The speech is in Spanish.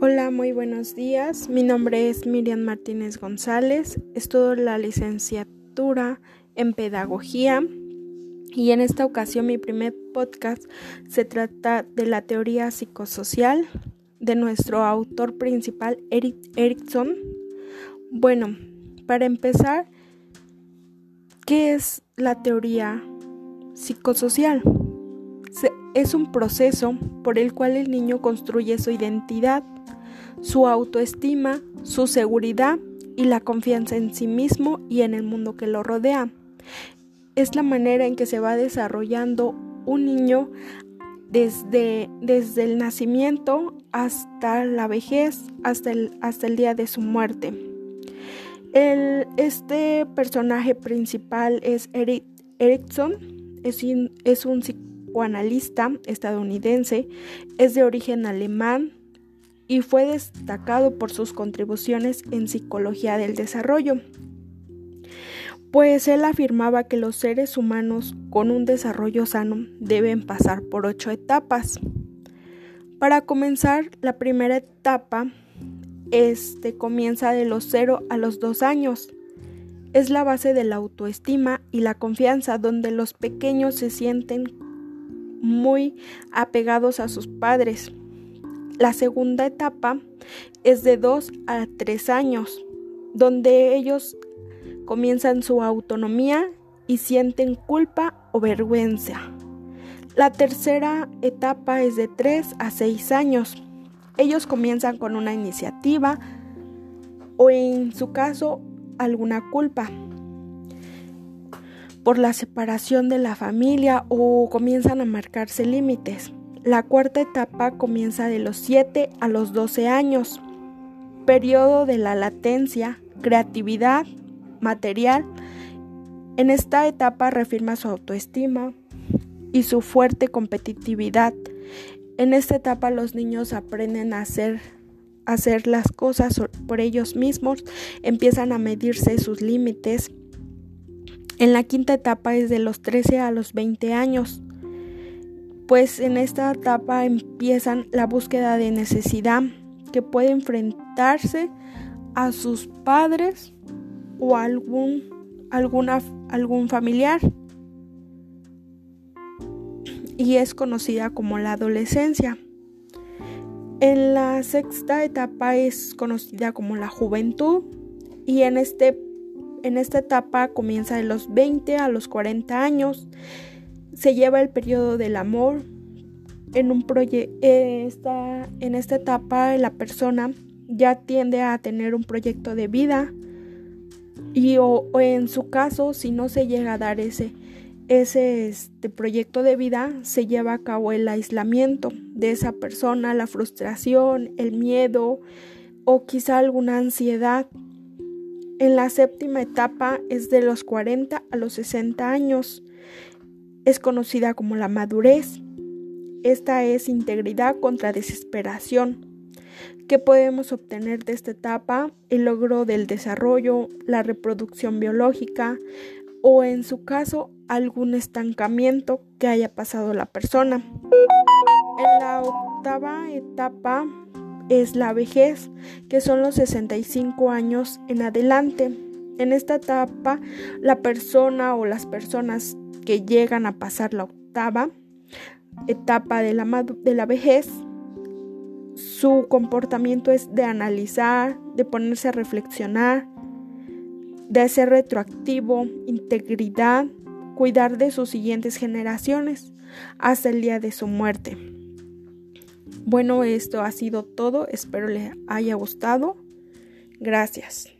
Hola, muy buenos días. Mi nombre es Miriam Martínez González. Estudio la licenciatura en Pedagogía y en esta ocasión mi primer podcast se trata de la teoría psicosocial de nuestro autor principal, Eric Erickson. Bueno, para empezar, ¿qué es la teoría psicosocial? Es un proceso por el cual el niño construye su identidad, su autoestima, su seguridad y la confianza en sí mismo y en el mundo que lo rodea. Es la manera en que se va desarrollando un niño desde, desde el nacimiento hasta la vejez, hasta el, hasta el día de su muerte. El, este personaje principal es Eric Erickson, es, es un psicoanalista estadounidense, es de origen alemán, y fue destacado por sus contribuciones en psicología del desarrollo, pues él afirmaba que los seres humanos con un desarrollo sano deben pasar por ocho etapas. Para comenzar, la primera etapa este, comienza de los 0 a los 2 años. Es la base de la autoestima y la confianza donde los pequeños se sienten muy apegados a sus padres. La segunda etapa es de 2 a 3 años, donde ellos comienzan su autonomía y sienten culpa o vergüenza. La tercera etapa es de 3 a 6 años. Ellos comienzan con una iniciativa o en su caso alguna culpa por la separación de la familia o comienzan a marcarse límites. La cuarta etapa comienza de los 7 a los 12 años, periodo de la latencia, creatividad, material. En esta etapa reafirma su autoestima y su fuerte competitividad. En esta etapa los niños aprenden a hacer, hacer las cosas por ellos mismos, empiezan a medirse sus límites. En la quinta etapa es de los 13 a los 20 años pues en esta etapa empiezan la búsqueda de necesidad que puede enfrentarse a sus padres o algún, algún familiar. Y es conocida como la adolescencia. En la sexta etapa es conocida como la juventud. Y en, este, en esta etapa comienza de los 20 a los 40 años se lleva el periodo del amor. En, un esta, en esta etapa la persona ya tiende a tener un proyecto de vida y o, en su caso si no se llega a dar ese, ese este, proyecto de vida se lleva a cabo el aislamiento de esa persona, la frustración, el miedo o quizá alguna ansiedad. En la séptima etapa es de los 40 a los 60 años es conocida como la madurez. Esta es integridad contra desesperación. ¿Qué podemos obtener de esta etapa? El logro del desarrollo, la reproducción biológica o en su caso algún estancamiento que haya pasado la persona. En la octava etapa es la vejez, que son los 65 años en adelante. En esta etapa, la persona o las personas que llegan a pasar la octava etapa de la, de la vejez, su comportamiento es de analizar, de ponerse a reflexionar, de ser retroactivo, integridad, cuidar de sus siguientes generaciones hasta el día de su muerte. Bueno, esto ha sido todo, espero les haya gustado. Gracias.